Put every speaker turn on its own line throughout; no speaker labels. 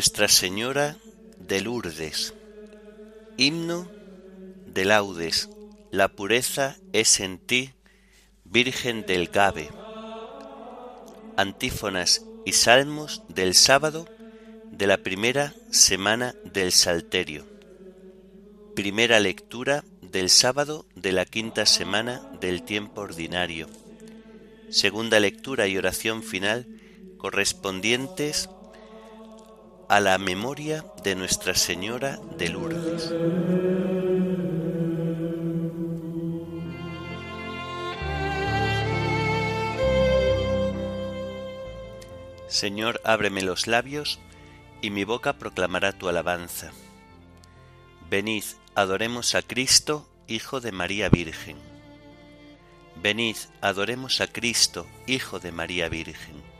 Nuestra Señora de Lourdes. Himno de laudes. La pureza es en ti, Virgen del Gabe. Antífonas y salmos del sábado de la primera semana del Salterio. Primera lectura del sábado de la quinta semana del tiempo ordinario. Segunda lectura y oración final correspondientes a la memoria de Nuestra Señora de Lourdes. Señor, ábreme los labios, y mi boca proclamará tu alabanza. Venid, adoremos a Cristo, Hijo de María Virgen. Venid, adoremos a Cristo, Hijo de María Virgen.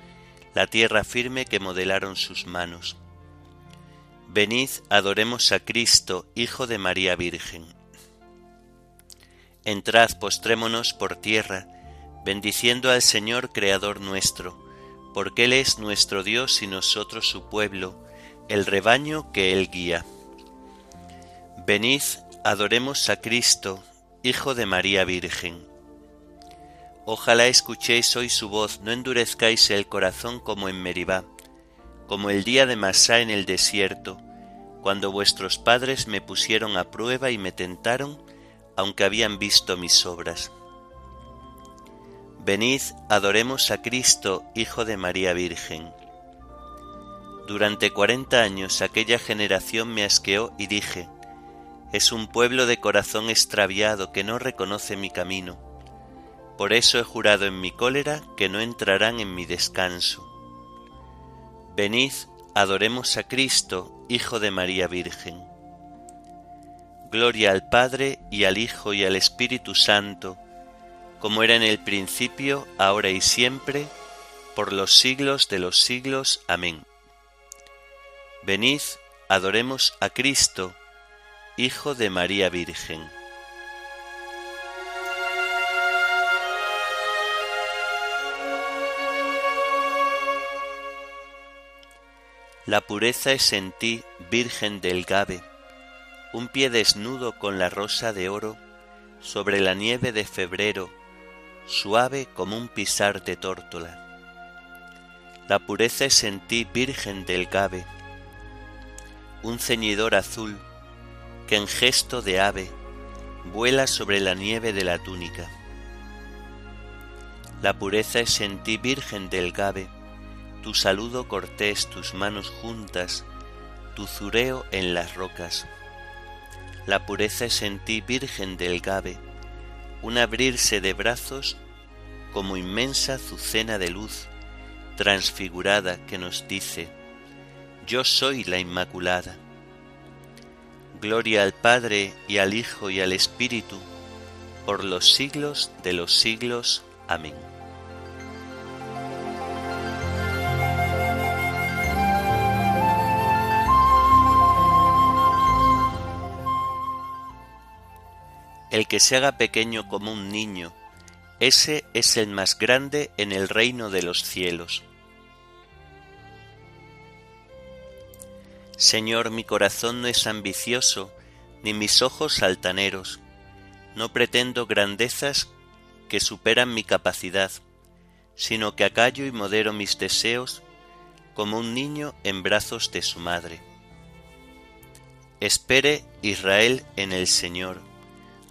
la tierra firme que modelaron sus manos. Venid, adoremos a Cristo, Hijo de María Virgen. Entrad, postrémonos por tierra, bendiciendo al Señor Creador nuestro, porque Él es nuestro Dios y nosotros su pueblo, el rebaño que Él guía. Venid, adoremos a Cristo, Hijo de María Virgen. Ojalá escuchéis hoy su voz, no endurezcáis el corazón como en Meribá, como el día de Masá en el desierto, cuando vuestros padres me pusieron a prueba y me tentaron, aunque habían visto mis obras. Venid, adoremos a Cristo, Hijo de María Virgen. Durante cuarenta años aquella generación me asqueó y dije, es un pueblo de corazón extraviado que no reconoce mi camino. Por eso he jurado en mi cólera que no entrarán en mi descanso. Venid, adoremos a Cristo, Hijo de María Virgen. Gloria al Padre y al Hijo y al Espíritu Santo, como era en el principio, ahora y siempre, por los siglos de los siglos. Amén. Venid, adoremos a Cristo, Hijo de María Virgen. La pureza es en ti, Virgen del Gabe, un pie desnudo con la rosa de oro sobre la nieve de febrero suave como un pisar de tórtola. La pureza es en ti, Virgen del Gabe, un ceñidor azul que en gesto de ave vuela sobre la nieve de la túnica. La pureza es en ti, Virgen del Gabe, tu saludo cortés, tus manos juntas, tu zureo en las rocas. La pureza es en ti, Virgen del Gabe, un abrirse de brazos como inmensa azucena de luz transfigurada que nos dice, Yo soy la Inmaculada. Gloria al Padre y al Hijo y al Espíritu, por los siglos de los siglos. Amén. Que se haga pequeño como un niño, ese es el más grande en el reino de los cielos. Señor, mi corazón no es ambicioso, ni mis ojos altaneros. No pretendo grandezas que superan mi capacidad, sino que acallo y modero mis deseos como un niño en brazos de su madre. Espere Israel en el Señor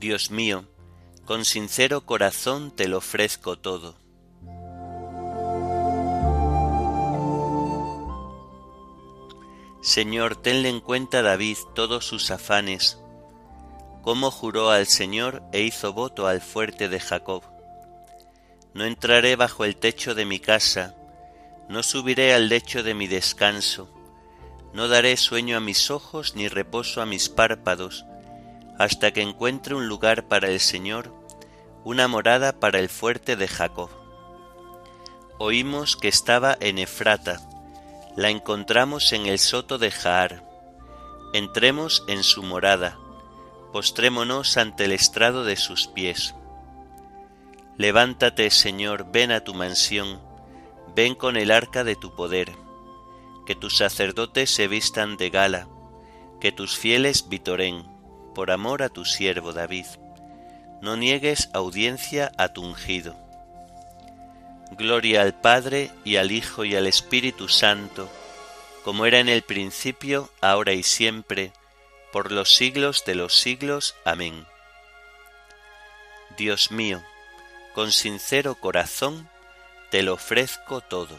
Dios mío, con sincero corazón te lo ofrezco todo. Señor, tenle en cuenta David todos sus afanes, cómo juró al Señor e hizo voto al fuerte de Jacob. No entraré bajo el techo de mi casa, no subiré al lecho de mi descanso, no daré sueño a mis ojos ni reposo a mis párpados, hasta que encuentre un lugar para el Señor, una morada para el fuerte de Jacob. Oímos que estaba en Efrata, la encontramos en el soto de Jaar. Entremos en su morada, postrémonos ante el estrado de sus pies. Levántate, Señor, ven a tu mansión, ven con el arca de tu poder, que tus sacerdotes se vistan de gala, que tus fieles vitoren, por amor a tu siervo David. No niegues audiencia a tu ungido. Gloria al Padre y al Hijo y al Espíritu Santo, como era en el principio, ahora y siempre, por los siglos de los siglos. Amén. Dios mío, con sincero corazón, te lo ofrezco todo.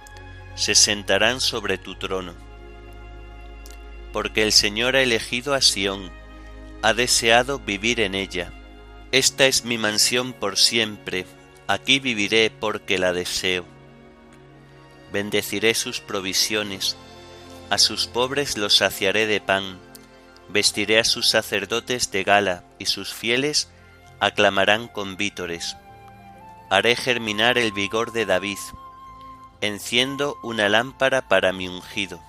se sentarán sobre tu trono. Porque el Señor ha elegido a Sión, ha deseado vivir en ella. Esta es mi mansión por siempre, aquí viviré porque la deseo. Bendeciré sus provisiones, a sus pobres los saciaré de pan, vestiré a sus sacerdotes de gala y sus fieles aclamarán con vítores. Haré germinar el vigor de David, enciendo una lámpara para mi ungido.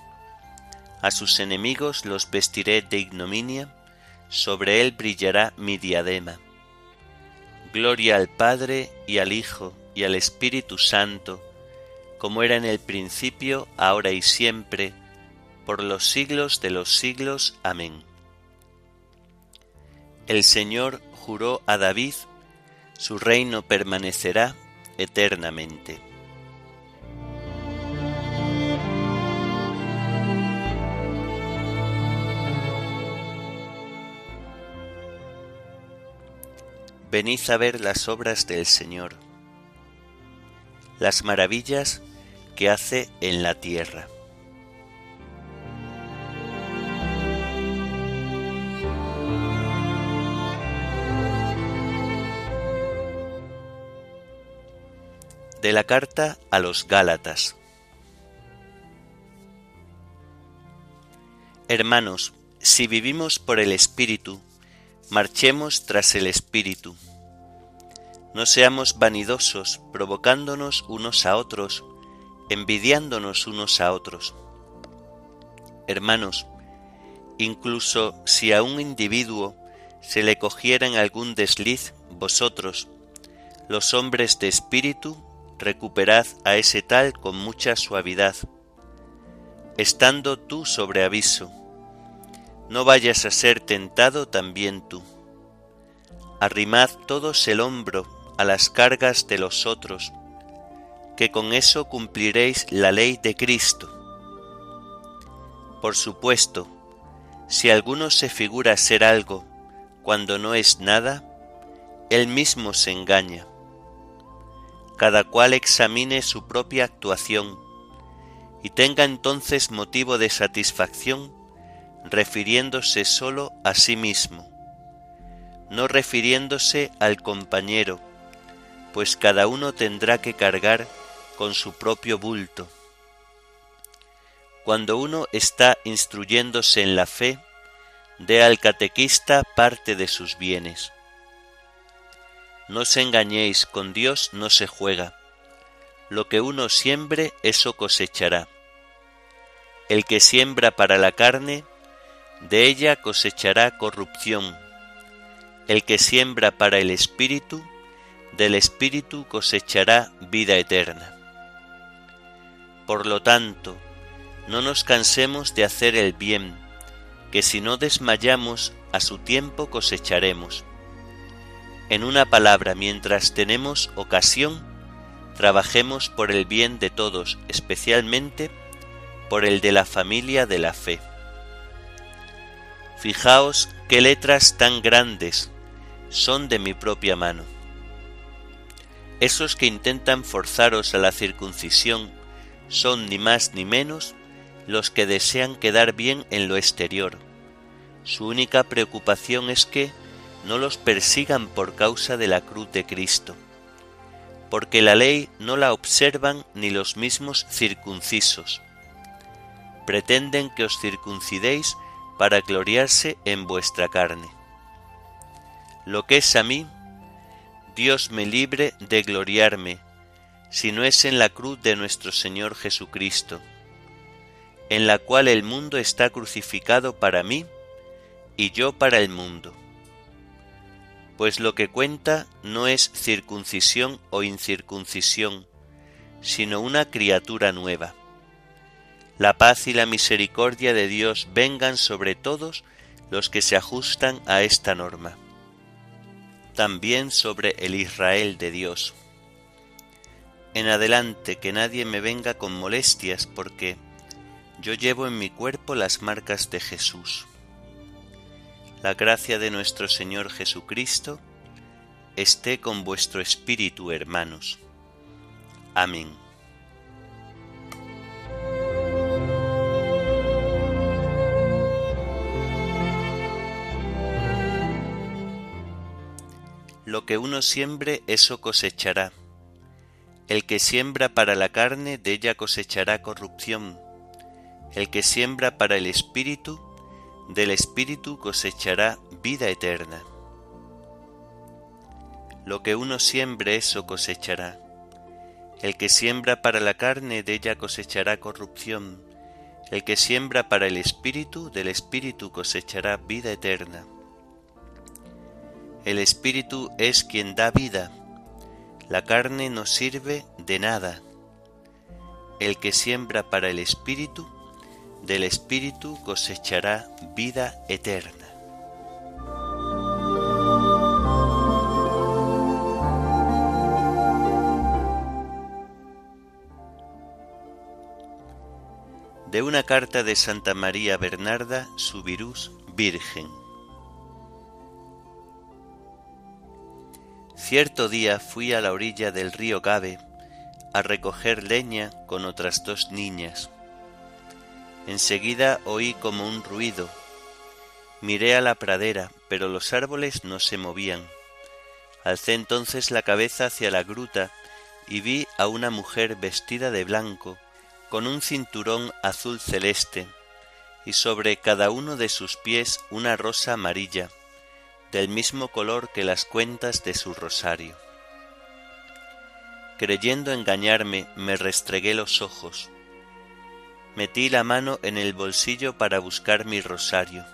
A sus enemigos los vestiré de ignominia, sobre él brillará mi diadema. Gloria al Padre y al Hijo y al Espíritu Santo, como era en el principio, ahora y siempre, por los siglos de los siglos. Amén. El Señor juró a David, su reino permanecerá eternamente. Venid a ver las obras del Señor, las maravillas que hace en la tierra. De la carta a los Gálatas. Hermanos, si vivimos por el Espíritu, marchemos tras el Espíritu. No seamos vanidosos, provocándonos unos a otros, envidiándonos unos a otros. Hermanos, incluso si a un individuo se le cogiera en algún desliz, vosotros, los hombres de espíritu, recuperad a ese tal con mucha suavidad, estando tú sobre aviso no vayas a ser tentado también tú. Arrimad todos el hombro a las cargas de los otros, que con eso cumpliréis la ley de Cristo. Por supuesto, si alguno se figura ser algo cuando no es nada, él mismo se engaña. Cada cual examine su propia actuación y tenga entonces motivo de satisfacción refiriéndose sólo a sí mismo, no refiriéndose al compañero, pues cada uno tendrá que cargar con su propio bulto. Cuando uno está instruyéndose en la fe, dé al catequista parte de sus bienes. No os engañéis, con Dios no se juega. Lo que uno siembre, eso cosechará. El que siembra para la carne, de ella cosechará corrupción. El que siembra para el Espíritu, del Espíritu cosechará vida eterna. Por lo tanto, no nos cansemos de hacer el bien, que si no desmayamos, a su tiempo cosecharemos. En una palabra, mientras tenemos ocasión, trabajemos por el bien de todos, especialmente por el de la familia de la fe. Fijaos qué letras tan grandes son de mi propia mano. Esos que intentan forzaros a la circuncisión son ni más ni menos los que desean quedar bien en lo exterior. Su única preocupación es que no los persigan por causa de la cruz de Cristo, porque la ley no la observan ni los mismos circuncisos. Pretenden que os circuncidéis para gloriarse en vuestra carne. Lo que es a mí, Dios me libre de gloriarme, si no es en la cruz de nuestro Señor Jesucristo, en la cual el mundo está crucificado para mí y yo para el mundo. Pues lo que cuenta no es circuncisión o incircuncisión, sino una criatura nueva. La paz y la misericordia de Dios vengan sobre todos los que se ajustan a esta norma. También sobre el Israel de Dios en adelante que nadie me venga con molestias porque yo llevo en mi cuerpo las marcas de Jesús. La gracia de nuestro Señor Jesucristo esté con vuestro espíritu, hermanos. Amén. Lo que uno siembre, eso cosechará el que siembra para la carne, de ella cosechará corrupción. El que siembra para el Espíritu, del Espíritu cosechará vida eterna. Lo que uno siembre, eso cosechará. El que siembra para la carne, de ella cosechará corrupción. El que siembra para el Espíritu, del Espíritu cosechará vida eterna. El Espíritu es quien da vida la carne no sirve de nada. El que siembra para el Espíritu, del Espíritu cosechará vida eterna. De una carta de Santa María Bernarda, su virus Virgen. Cierto día fui a la orilla del río Gabe a recoger leña con otras dos niñas. Enseguida oí como un ruido. Miré a la pradera, pero los árboles no se movían. Alcé entonces la cabeza hacia la gruta y vi a una mujer vestida de blanco, con un cinturón azul celeste, y sobre cada uno de sus pies una rosa amarilla del mismo color que las cuentas de su rosario. Creyendo engañarme, me restregué los ojos. Metí la mano en el bolsillo para buscar mi rosario.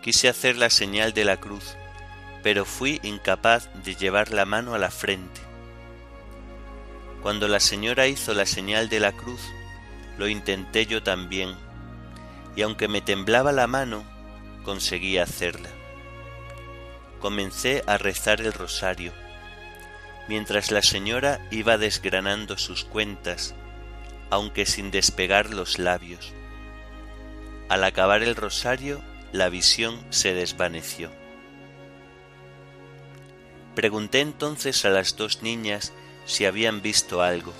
Quise hacer la señal de la cruz, pero fui incapaz de llevar la mano a la frente. Cuando la señora hizo la señal de la cruz, lo intenté yo también, y aunque me temblaba la mano, conseguí hacerla comencé a rezar el rosario, mientras la señora iba desgranando sus cuentas, aunque sin despegar los labios. Al acabar el rosario, la visión se desvaneció. Pregunté entonces a las dos niñas si habían visto algo.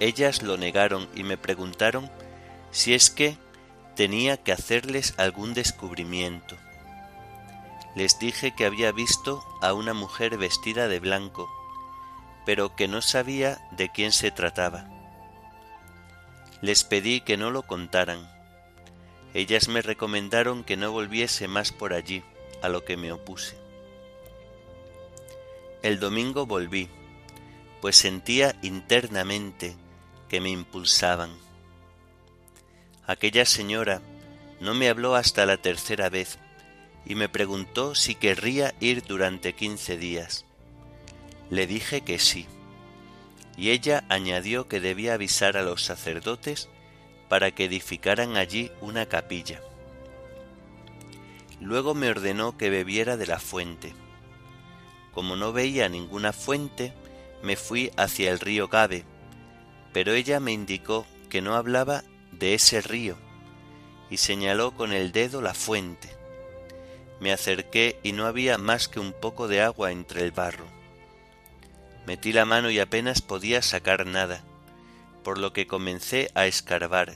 Ellas lo negaron y me preguntaron si es que tenía que hacerles algún descubrimiento. Les dije que había visto a una mujer vestida de blanco, pero que no sabía de quién se trataba. Les pedí que no lo contaran. Ellas me recomendaron que no volviese más por allí, a lo que me opuse. El domingo volví, pues sentía internamente que me impulsaban. Aquella señora no me habló hasta la tercera vez y me preguntó si querría ir durante quince días. Le dije que sí, y ella añadió que debía avisar a los sacerdotes para que edificaran allí una capilla. Luego me ordenó que bebiera de la fuente. Como no veía ninguna fuente, me fui hacia el río Gabe, pero ella me indicó que no hablaba de ese río y señaló con el dedo la fuente. Me acerqué y no había más que un poco de agua entre el barro. Metí la mano y apenas podía sacar nada, por lo que comencé a escarbar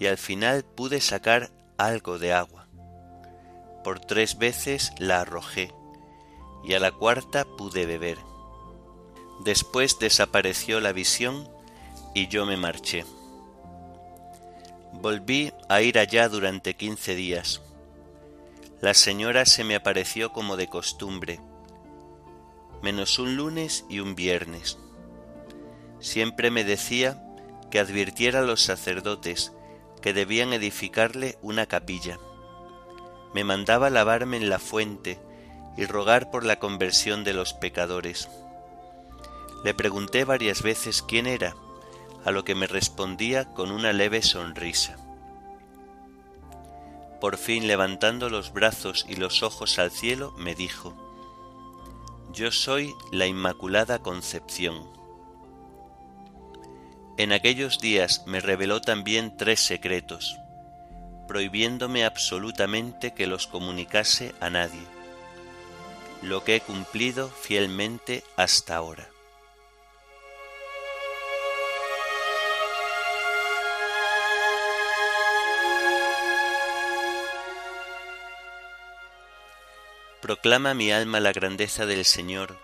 y al final pude sacar algo de agua. Por tres veces la arrojé y a la cuarta pude beber. Después desapareció la visión y yo me marché. Volví a ir allá durante quince días. La señora se me apareció como de costumbre, menos un lunes y un viernes. Siempre me decía que advirtiera a los sacerdotes que debían edificarle una capilla. Me mandaba lavarme en la fuente y rogar por la conversión de los pecadores. Le pregunté varias veces quién era, a lo que me respondía con una leve sonrisa. Por fin levantando los brazos y los ojos al cielo, me dijo, Yo soy la Inmaculada Concepción. En aquellos días me reveló también tres secretos, prohibiéndome absolutamente que los comunicase a nadie, lo que he cumplido fielmente hasta ahora. Proclama mi alma la grandeza del Señor,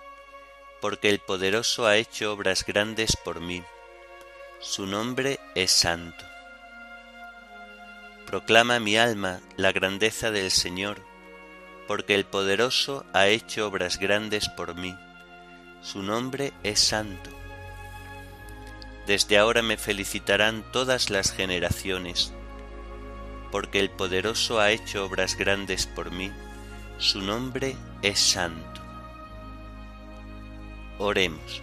porque el poderoso ha hecho obras grandes por mí. Su nombre es santo. Proclama mi alma la grandeza del Señor, porque el poderoso ha hecho obras grandes por mí. Su nombre es santo. Desde ahora me felicitarán todas las generaciones, porque el poderoso ha hecho obras grandes por mí su nombre es santo. Oremos.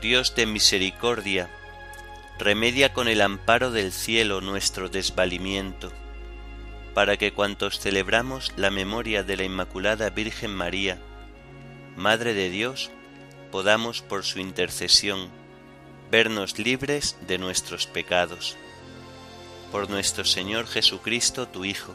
Dios de misericordia, remedia con el amparo del cielo nuestro desvalimiento, para que cuantos celebramos la memoria de la Inmaculada Virgen María, Madre de Dios, podamos por su intercesión vernos libres de nuestros pecados. Por nuestro Señor Jesucristo, tu Hijo,